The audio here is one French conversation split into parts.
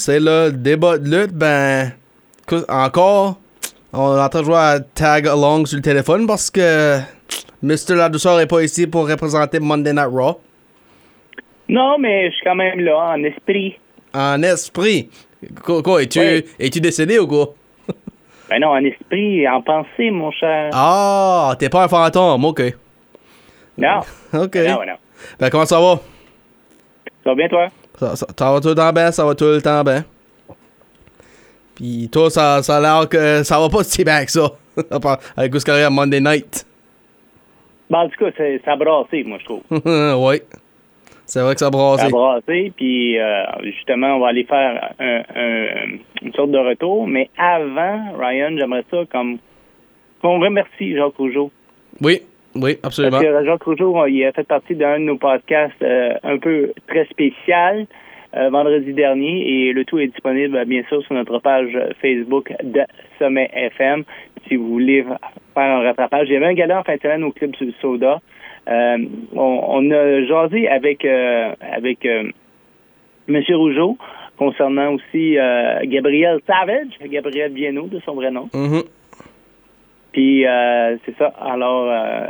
C'est le débat de lutte. Ben, encore, on est en train de jouer à Tag Along sur le téléphone parce que Mr. La Douceur n'est pas ici pour représenter Monday Night Raw. Non, mais je suis quand même là, en esprit. En esprit? Quoi, quoi, es-tu Ouais. es-tu décédé ou quoi? Ben non, en esprit, en pensée, mon cher. Ah, t'es pas un fantôme, ok. Non. Ok. Non, non. Ben, comment ça va? Ça va bien, toi? Ça, ça- ça va tout le temps bien, ça va tout le temps bien. Puis toi, ça, ça a l'air que ça va pas si bien que ça. Avec a à Monday Night. Ben, en tout cas, ça a brassé, moi, je trouve. oui. C'est vrai que ça a Ça a brassé. brassé, puis euh, justement, on va aller faire un- un- une sorte de retour. Mais avant, Ryan, j'aimerais ça comme qu'on remercie Jacques Rougeau. Oui, oui, absolument. Parce que Jacques Rougeau, il a fait partie d'un de nos podcasts euh, un peu très spécial euh, vendredi dernier et le tout est disponible euh, bien sûr sur notre page Facebook de Sommet FM. Si vous voulez faire un rattrapage, il y avait un gala en fin de semaine au Club Soda. Euh, on, on a jasé avec euh, avec euh, Monsieur Rougeau concernant aussi euh, Gabriel Savage, Gabriel Viano de son vrai nom. Mhm. Puis euh, c'est ça. Alors, euh,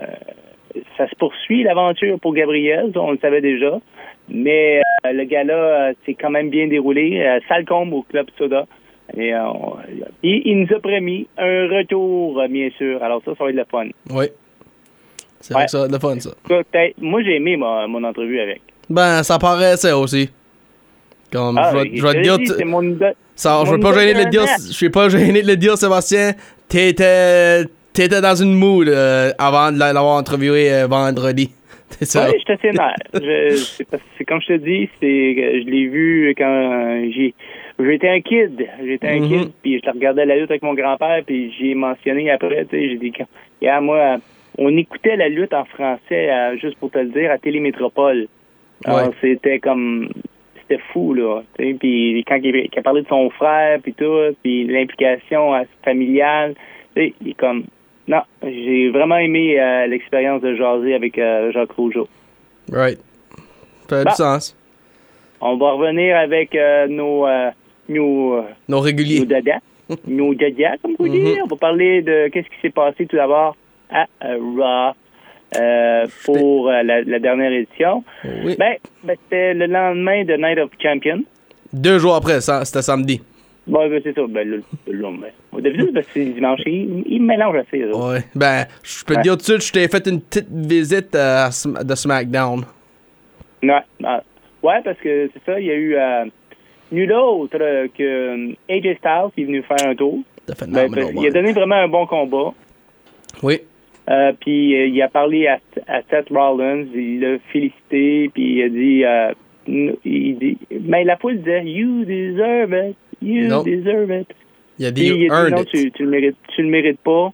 ça se poursuit l'aventure pour Gabriel, on le savait déjà. Mais euh, le gala euh, s'est quand même bien déroulé. Euh, Salcombe au Club Soda. Et on- il, il nous a promis un retour, bien sûr. Alors ça, ça va être le fun. Oui. C'est vrai que ça va être le fun, ça. Moi, j'ai aimé ma- mon entrevue avec. Ben, ça paraissait aussi. Comme, Ah, je vais, je vais te dire... mon. Ça, je vais pas gêner de le dire, internet. je suis pas gêné de le dire, Sébastien. T'étais, t'étais dans une mood euh, avant de l'avoir interviewé euh, vendredi. C'est ça? Oui, scénaire. Je- c'est comme je te dis, c'est je l'ai vu quand j'ai j'étais un kid. J'étais un kid, puis je regardais la lutte avec mon grand-père, puis j'ai mentionné après, tu sais, j'ai dit, yeah, moi, on écoutait la lutte en français, juste pour te le dire, à Télémétropole. Ouais. c'était comme, c'était fou, là. Puis quand il, il a parlé de son frère, puis tout, puis l'implication euh, familiale, il est comme, non, j'ai vraiment aimé euh, l'expérience de jaser avec euh, Jacques Rougeau. Right. Ça Bah. du sens. On va revenir avec euh, nos, nos, Nos nos réguliers. dadas. nos dadas, comme vous dites. Mhm. On va parler de qu'est-ce qui s'est passé tout d'abord à Raw euh, pour euh, la, la dernière édition. Oui. Ben, ben, c'était le lendemain de Night of Champions. Deux jours après, ça, c'était samedi. Bon, ben, c'est ça. Ben, le, le, au début, ben, c'est dimanche. Il, il mélange assez. là. Ouais. Ben, je peux te Ouais. dire tout de suite, je t'ai fait une petite visite euh, de SmackDown. Ouais, ah, ouais, parce que c'est ça. Il y a eu nul autre que AJ Styles qui est venu faire un tour. Ben, il a donné vraiment un bon combat. Oui. Euh, puis euh, il a parlé à, à Seth Rollins, il l'a félicité, puis il a dit, euh, il dit, mais la foule disait, you deserve it, you Non. deserve it. Il a dit, il a dit, non, tu, tu le mérites, tu le mérites pas,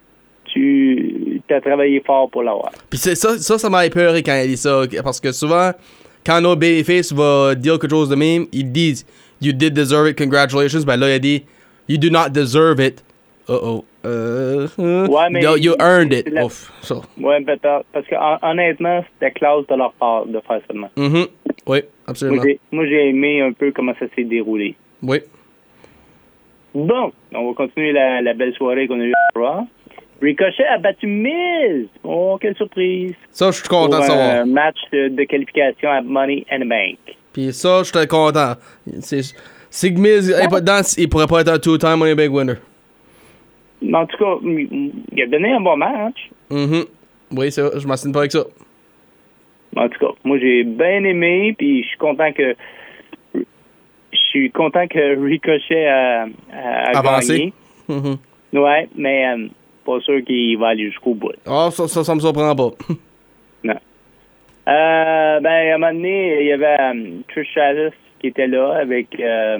tu as travaillé fort pour l'avoir. Puis ça, ça, ça m'a épeuré quand il dit ça. Parce que souvent, quand nos babyface va dire quelque chose de même, ils disent You did deserve it, congratulations. Ben là, il a dit You do not deserve it. Uh oh. Euh, Ouais, mais you, you earned it. la- Ouf. So. Ouais, peut-être, parce que hon- honnêtement, c'était classe de leur part de faire même. Mhm. Oui, absolument. Moi, j'ai aimé un peu comment ça s'est déroulé. Oui. Bon, on va continuer la, la belle soirée qu'on a eue à Raw. Ricochet a battu Miz. Oh, quelle surprise. Ça, je suis content de savoir. un match de, de qualification à Money the Bank. Puis ça, je suis content. C'est- Sigmiz, il pourrait pas être un two-time Money Big Winner. En tout cas, il a donné un bon match. Mhm. Oui, vrai, je m'assigne pas avec ça. En tout cas, moi, j'ai bien aimé, puis je suis content que... Je suis content que Ricochet a, Avancé. Mhm. Ouais, mais euh, pas sûr qu'il va aller jusqu'au bout. Ah, ça, ça, ça me surprend pas. Euh, ben, à un moment donné, il y avait euh, Trish Stratus qui était là avec euh,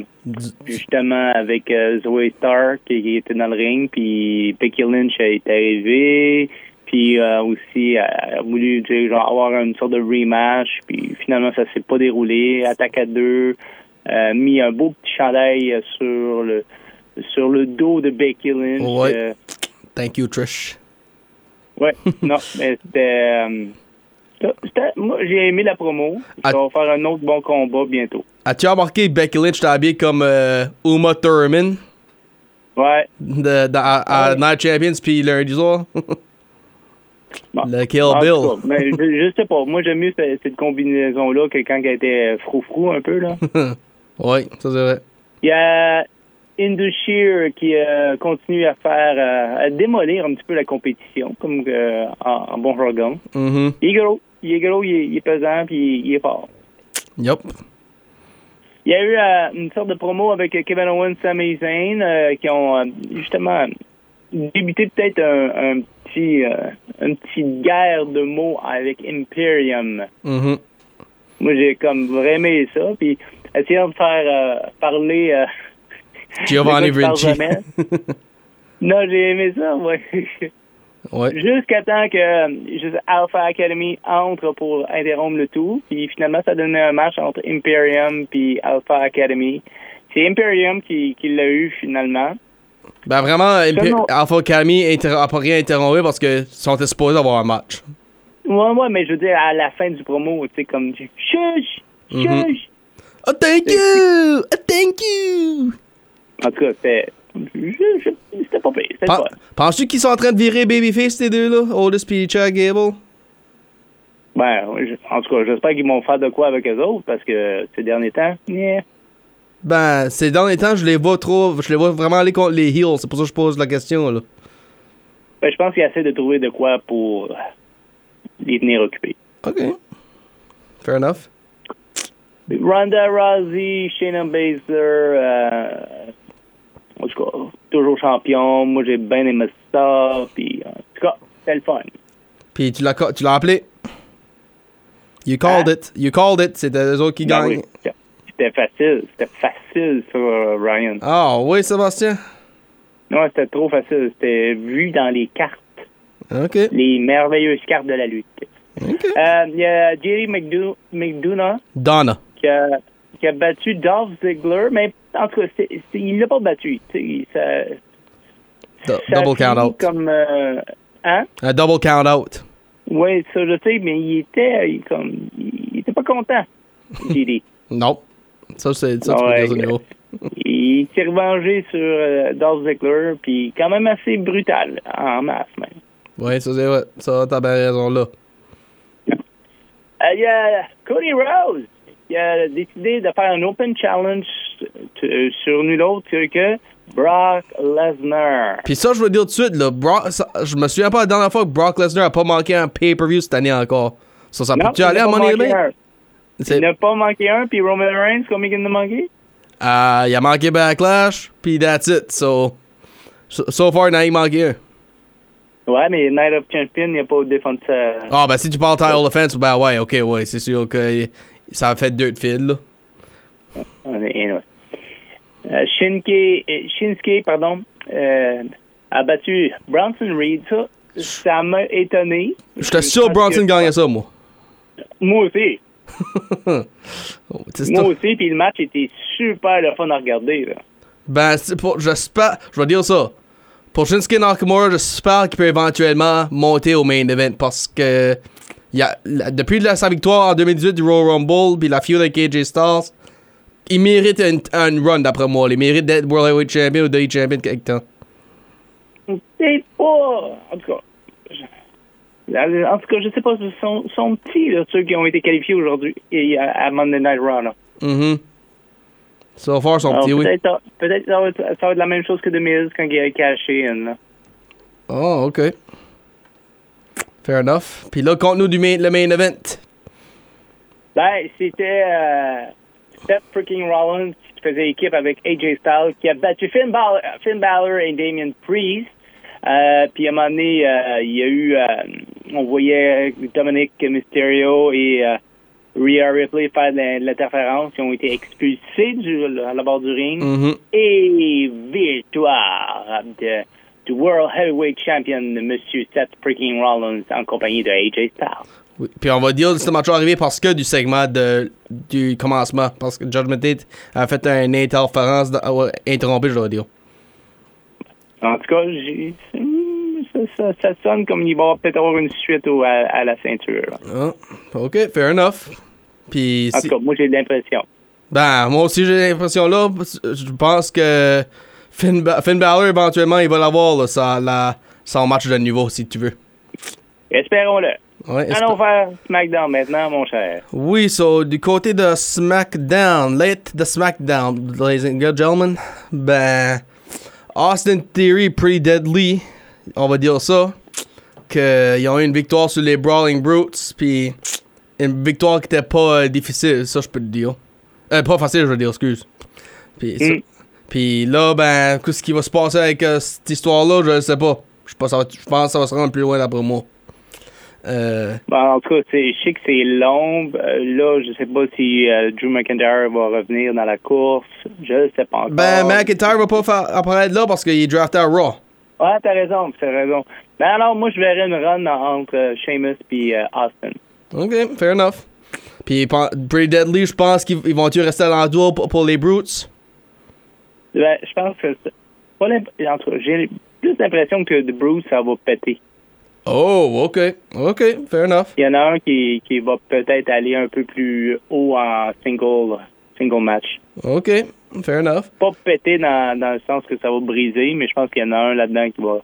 justement avec euh, Zoe Stark qui, qui était dans le ring, puis Becky Lynch a été arrivée, puis euh, aussi a voulu genre, avoir une sorte de rematch, puis finalement ça s'est pas déroulé. Attaque à deux, euh, mis un beau petit chandail sur le sur le dos de Becky Lynch. Ouais. Thank you, Trish. Ouais, non, mais c'était. Euh, moi, j'ai aimé la promo. Ah. On va faire un autre bon combat bientôt. As-tu remarqué Becky Lynch était habillée comme euh, Uma Thurman? Ouais. de, de- à, à Ouais. Night Champions puis lundi soir? Bon. Le Kill Bill. mais je, je sais pas. Moi, j'aime mieux cette, cette combinaison-là que quand elle était frou-frou un peu. là. ouais, ça c'est vrai. Il y a Indushir qui euh, continue à faire euh, à démolir un petit peu la compétition, comme euh, en, en bon jargon. Mhm. Il est gros. Il est gros, il est, il est pesant, puis il est fort. Yup. Il y a eu une sorte de promo avec Kevin Owens, Sami Zayn, qui ont justement débuté peut-être un, un petit, une petite guerre de mots avec Imperium. Mhm. Moi, j'ai comme vraiment aimé ça. Puis, essayant de faire parler Giovanni Vinci. non, j'ai aimé ça, ouais. ouais. Jusqu'à temps que euh, juste Alpha Academy entre pour interrompre le tout. Puis finalement, ça donnait un match entre Imperium puis Alpha Academy. C'est Imperium qui, qui l'a eu finalement. Ben vraiment, Alpha Academy inter- a pas rien interrompu parce que sont supposés avoir un match. Ouais, ouais, mais je veux dire, à la fin du promo, tu sais, comme du chuch, chuch. Mhm. Oh, thank you! Oh, thank you! En tout cas, c'était. C'était pas pire. C'était Pen- pas. Penses-tu qu'ils sont en train de virer Babyface, ces deux-là? Oldest puis Chad Gable? Ben, en tout cas, j'espère qu'ils vont faire de quoi avec eux autres parce que ces derniers temps, yeah. Ben, ces derniers temps, je les vois trop. Je les vois vraiment aller contre les heels. C'est pour ça que je pose la question, là. Ben, je pense qu'ils essaient de trouver de quoi pour les tenir occupés. Ok. Fair enough. Ronda Rousey, Shayna Baszler, euh, en tout cas, toujours champion. Moi, j'ai bien aimé ça. Puis, en tout cas, c'était le fun. Puis tu l'as tu l'as appelé? You called Hein? it. You called it. C'était eux autres qui Ben gagnent. oui, c'était- facile. C'était facile sur Ryan. Ah, oui, Sébastien. Non, c'était trop facile. C'était vu dans les cartes. Ok. Les merveilleuses cartes de la lutte. Ok. Euh, Il y a Jerry McDo- McDonough Donna. qui a, qui a battu Dolph Ziggler, mais en tout cas, il l'a pas battu. Tu ça, Do- ça double count out. Comme, euh, hein? Un double count out. Oui, ça je sais, mais il était il, comme il était pas content. JD. Non. Ça, c'est ça, tu Ouais, peux dire ça, Nero. il s'est revengé sur euh, Dolph Ziggler, puis quand même assez brutal, en masse même. Oui, ça, c'est vrai. Ça, t'as bien raison, là. Euh, Il y a Cody Rose qui a décidé de faire un open challenge t- sur nul autre que Brock Lesnar. Puis ça, je veux dire tout de suite, là, Brock, ça- je me souviens pas la dernière fois que Brock Lesnar a pas manqué un pay-per-view cette année encore. Ça, ça peut-tu il aller à Money Il n'a pas manqué un, puis Roman Reigns, combien il en a manqué? Euh, il a manqué Backlash, puis that's it. So, so, so far, il n'a manqué un. Ouais, mais Night of Champion, il n'a pas défendu sa... Ah, ben si tu parles title offense, ben ouais, ok, ouais, c'est sûr que ça a fait deux de fil, là. Anyway. Euh, Shinsuke, euh, Shinsuke, pardon, euh, a battu Bronson Reed. Ça, ça m'a étonné. J'étais sûr Bronson que- gagnait ça, moi. Moi aussi. Oh, Moi aussi, puis le match était super le fun à regarder. Là. Ben, pour, j'espère, je vais dire ça. Pour Shinsuke Nakamura, j'espère qu'il peut éventuellement monter au main event parce que y a, la- depuis la- sa victoire en 2018 du Royal Rumble puis la feud avec AJ Styles, il mérite un, un run d'après moi. Il mérite d'être World Heavyweight Champion ou WWE Champion quelque temps. C'est pas. En tout cas. je- En tout cas, je sais pas, sont, sont petits, là, ceux qui ont été qualifiés aujourd'hui et à, à Monday Night Raw. là. Mhm. So far, son Alors, petit, oui. peut-être ça- peut-être ça, va être- ça va être la même chose que 2000 quand il a caché. Là. Oh, ok. Fair enough. Puis là, compte-nous du main, le main event. Ben, c'était euh, Seth freaking Rollins qui faisait équipe avec AJ Styles qui a battu Finn Balor, Finn Balor et Damien Priest. Euh, puis à un moment donné, euh, il y a eu, euh, on voyait Dominic Mysterio et Rhea Ripley faire de l'interférence. Ils ont été expulsés du, à la barre du ring. Mhm. Et victoire de, du World Heavyweight Champion, Monsieur Seth freaking Rollins, en compagnie de AJ Styles. Oui. Puis on va dire que ce match arrivé parce que du segment de, du commencement. Parce que Judgment Day a fait une interférence euh, interrompue, je dois dire. En tout cas, ça, ça, ça sonne comme il va peut-être avoir une suite au- à, à la ceinture. Ah, ok, fair enough. Puis En si- tout cas, moi, j'ai l'impression. Ben, moi aussi, j'ai l'impression là. Je pense que Finn, Ba- Finn Balor, éventuellement, il va l'avoir, là, sa- la- son match de niveau, si tu veux. Espérons-le. Ouais, Allons faire SmackDown maintenant, mon cher. oui, so, du côté de SmackDown, late de SmackDown, ladies and gentlemen, ben, Austin Theory, pretty deadly, on va dire ça, qu'ils ont eu une victoire sur les Brawling Brutes, puis une victoire qui était pas euh, difficile, ça, je peux te dire. Euh, pas facile, je veux dire, excuse. Puis, Mm. Puis là, ben, qu'est-ce qui va se passer avec euh, cette histoire-là, je sais pas. Je sais pas, ça va- je pense que ça va se rendre plus loin d'après moi. Euh, Bon, en tout cas, c'est- je sais que c'est long. Euh, là, je sais pas si euh, Drew McIntyre va revenir dans la course. Je sais pas encore. ben, McIntyre va pas faire apparaître là parce qu'il est drafté à Raw. Ah, t'as raison, t'as raison. Ben alors, moi, je verrais une run entre Sheamus et Austin. Ok, fair enough. Puis, Pretty Deadly, je pense qu'ils ils vont-tu rester à l'endroit pour, pour les Brutes? Ben, je pense que... Pas en tout cas, j'ai plus l'impression que The Bruce, ça va péter. Oh, ok. Ok, fair enough. Il y en a un qui, qui va peut-être aller un peu plus haut en single, single match. Ok, fair enough. Pas péter dans, dans le sens que ça va briser, mais je pense qu'il y en a un là-dedans qui va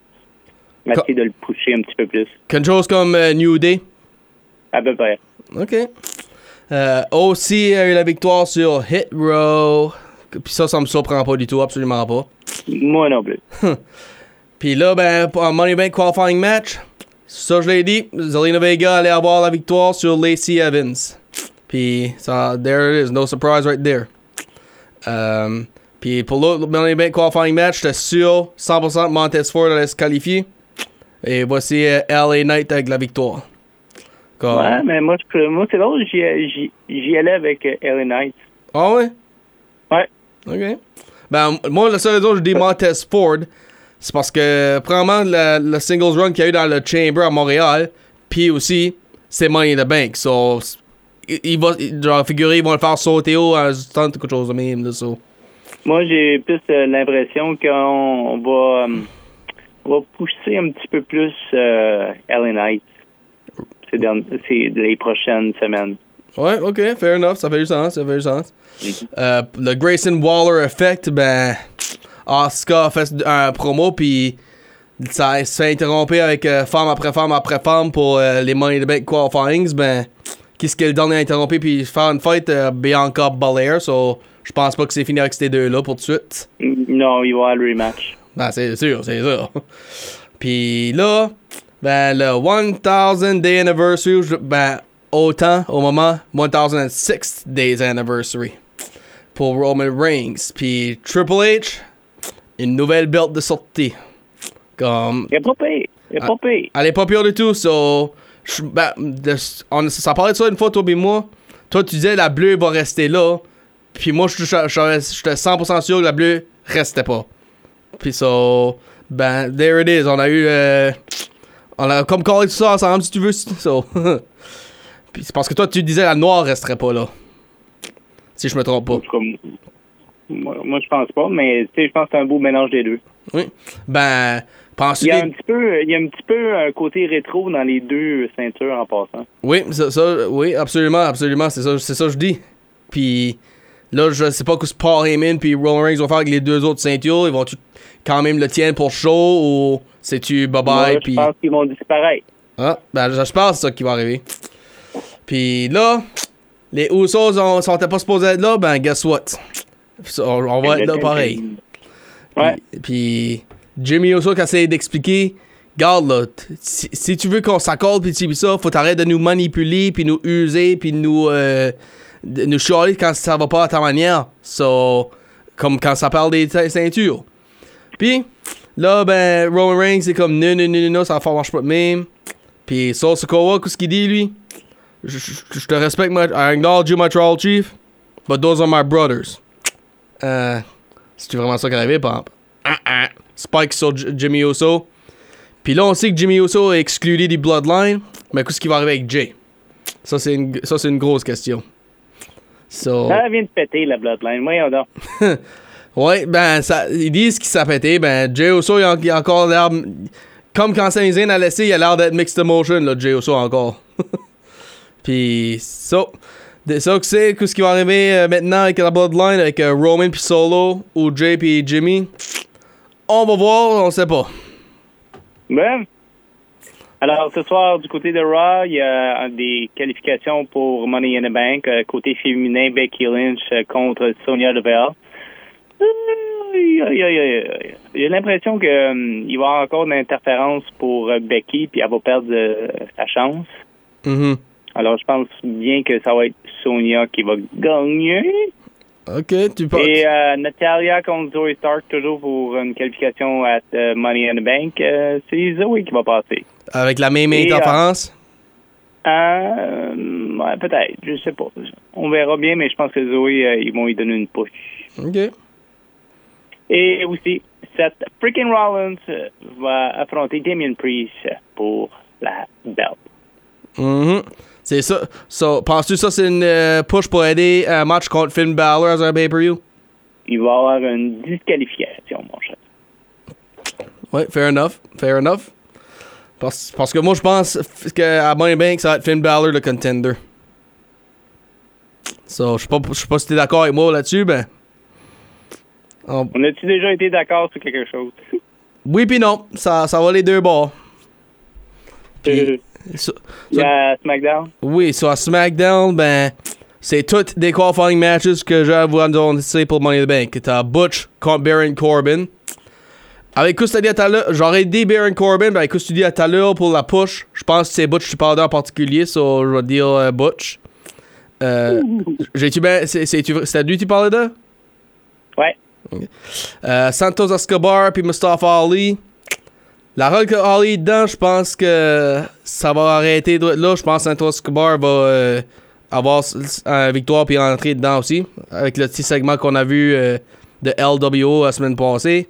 essayer de le pousser un petit peu plus. Quelque chose comme euh, New Day. À peu près. Ok. Euh, aussi a eu la victoire sur Hit Row. Puis ça, ça me surprend pas du tout, absolument pas. Moi non plus. Puis là, ben, pour un Money Bank Qualifying Match, ça je l'ai dit, Zelina Vega allait avoir la victoire sur Lacey Evans. Puis, ça, there it is, no surprise right there. Um, puis pour l'autre Money Bank Qualifying Match, j'étais sûr 100% Montez Ford allait se qualifier. Et voici euh, LA Knight avec la victoire. Comme- Ouais, mais moi, je- moi c'est j'y- j'y allais avec euh, LA Knight. Ah ouais? Ouais. Ok. Ben, moi, la seule raison que je dis Montez Ford, c'est parce que, premièrement, le, le singles run qu'il y a eu dans le Chamber à Montréal, puis aussi, c'est Money in the Bank. So, il, va, genre, figurer, ils vont le faire sauter haut à tant quelque chose de même. Moi, j'ai plus euh, l'impression qu'on va, on va pousser un petit peu plus euh, LA Knight ces, ces- les prochaines semaines. Ouais, ok, fair enough, ça fait du sens, ça fait du sens. Euh, le Grayson Waller Effect, ben, Asuka a fait un promo, puis ça se fait interrompre avec euh, femme après femme après femme pour euh, les Money the Bank qualifyings, ben, qu'est-ce qu'elle donne à interrompre, puis faire une fight Bianca Belair, so je pense pas que c'est fini avec ces deux-là pour tout de suite. Non, il va y avoir le rematch. Ben, c'est sûr, c'est sûr. Puis là, ben, le 1000 Day Anniversary, ben, autant au moment 1006 Days Anniversary pour Roman Reigns. Puis Triple H, une nouvelle belt de sortie. Comme, Il est pas. Il est Ah. pas elle est pas pire du tout, so. je- ben, de- on, ça parlait de ça une fois, toi et moi. Toi, tu disais la bleue va rester là. Puis moi, je- je- je- j'étais 100% sûr que la bleue restait pas. Puis so. Ben, there it is. On a eu. euh, on a comme callé tout ça ensemble, si tu veux. So. Puis c'est parce que toi, tu disais la noire resterait pas là. Si je me trompe pas. Moi, moi, je pense pas, mais tu sais, je pense que c'est un beau mélange des deux. Oui. Ben, penses-tu Il y a que- un petit peu, il y a un petit peu un côté rétro dans les deux ceintures en passant. Oui, ça, ça- oui, absolument, absolument, c'est ça, c'est ça que je dis. Puis là, je sais pas que ce Paul Heyman puis Roman Reigns vont faire avec les deux autres ceintures. Ils vont quand même le tiennent pour show ou c'est-tu bye Moi, bye je pense qu'ils vont disparaître. ah, ben je pense que c'est ça qui va arriver. Puis là, les Usos on, sont pas supposés être là, ben guess what? On, on va être là pareil. Ouais. Puis, Jimmy Uso qui essaie d'expliquer, garde là, si, si tu veux qu'on s'accorde puis ça, faut t'arrêter de nous manipuler puis nous user puis nous euh, de nous chialer quand ça va pas à ta manière. So, comme quand ça parle des ceintures. Puis Là, ben, Roman Reigns, c'est comme non, non, non, non, ça ne marche pas de même. Puis Sol Sikoa, qu'est-ce qu'il dit, lui? Je, je- je te respecte, my, I acknowledge you, my tribal chief, but those are my brothers. Euh, c'est vraiment ça par exemple? Ah, ah. Spike sur J- Jimmy Uso. Puis là, on sait que Jimmy Uso est exclu du Bloodline, mais qu'est-ce qui va arriver avec Jay? Ça, c'est une, ça, c'est une grosse question. So, Ça vient de péter, la Bloodline. Voyons donc. ouais, ben, ça, ils disent qu'il s'est pété. Ben, Jay Uso, il a, il a encore l'air. Comme quand Sami Zayn a laissé, il a l'air d'être mixed emotion, là, Jay Uso encore. puis, ça. C'est ça que c'est, qu'est-ce qui va arriver euh, maintenant avec la Bloodline, avec euh, Roman puis Solo, ou Jay puis Jimmy? On va voir, on sait pas. Ben. Alors, ce soir, du côté de Raw, il y a euh, des qualifications pour Money in the Bank. Côté féminin, Becky Lynch contre Sonia Deville. J'ai l'impression qu'il va y avoir encore une interférence pour Becky, puis elle va perdre euh, sa chance. Mhm. Alors, je pense bien que ça va être Sonia qui va gagner. Ok, tu peux. Et euh, Natalia contre Zoe Stark, toujours pour une qualification à euh, Money in the Bank. Euh, c'est Zoe qui va passer. Avec la même euh, interférence? Euh, ouais, peut-être, je sais pas. On verra bien, mais je pense que Zoé, ils vont lui donner une push. Ok. Et aussi, Seth freaking Rollins va affronter Damien Priest pour la belt. Mhm. C'est ça. So, Penses-tu que ça, c'est une euh, push pour aider un match contre Finn Balor à un pay-per-view? Il va y avoir une disqualification, mon cher. Ouais, fair enough. Fair enough. Parce, parce que moi, je pense qu'à Money Bank, ça va être Finn Balor le contender. So, je sais pas, je sais pas si t'es d'accord avec moi là-dessus, ben. on- On a-tu déjà été d'accord sur quelque chose? oui pis non, ça, ça va les deux bords. Puis, so- Il y a SmackDown? oui, sur SmackDown, ben, c'est toutes des qualifying matches que j'ai à vous annoncer pour Money in the Bank. T'as Butch contre Baron Corbin. Avec ce que tu à à l'heure, j'aurais dit Baron Corbin, ben avec ce que tu dis à à l'heure pour la push, je pense que c'est Butch qui parle en particulier, so je vais dire euh, Butch. Euh, J'ai-tu ben, c'est c'est lui que tu parlais de? Ouais. Euh, Santos Escobar puis Mustafa Ali. La rôle que Ali est dedans, je pense que ça va arrêter là. Je pense que Santos Escobar va euh, avoir une victoire puis entrer dedans aussi. Avec le petit segment qu'on a vu euh, de LWO la semaine passée.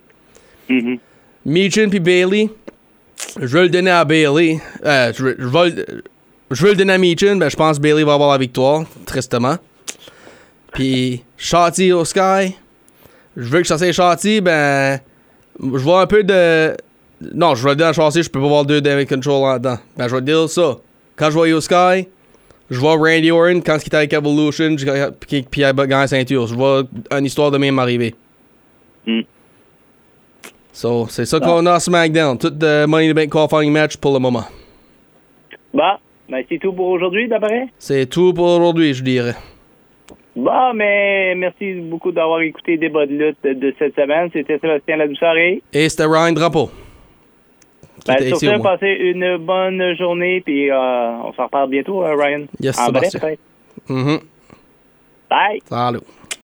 Mhm. Meechin puis Bailey. Je veux le donner à Bailey. Euh, je, veux- je veux le donner à Meechin, mais je pense que Bailey va avoir la victoire, tristement. Puis Shotty au Sky. Je veux que ça soit Shotty, ben. Je vois un peu de. Non, je vais le donner à Shotty, je peux pas voir deux Damage Control là-dedans. Ben, je vais dire ça. Quand je vois Yo Sky, je vois Randy Orton quand il était avec Evolution, je- puis il a gagné la ceinture. Je vois une histoire de même arriver. Mm. So, c'est ça qu'on a à SmackDown. Tout de Money in the Bank qualifying match pour le moment. Bon, ben c'est tout pour aujourd'hui, d'après? C'est tout pour aujourd'hui, je dirais. Bon, mais merci beaucoup d'avoir écouté Débat de lutte de cette semaine. C'était Sébastien Ladoucerie. Et c'était Ryan Drapeau. Ben, sur ce, passez une bonne journée, puis euh, on s'en reparle bientôt, euh, Ryan. Yes, en Sébastien. peut-être. Mhm. Bye! Salut.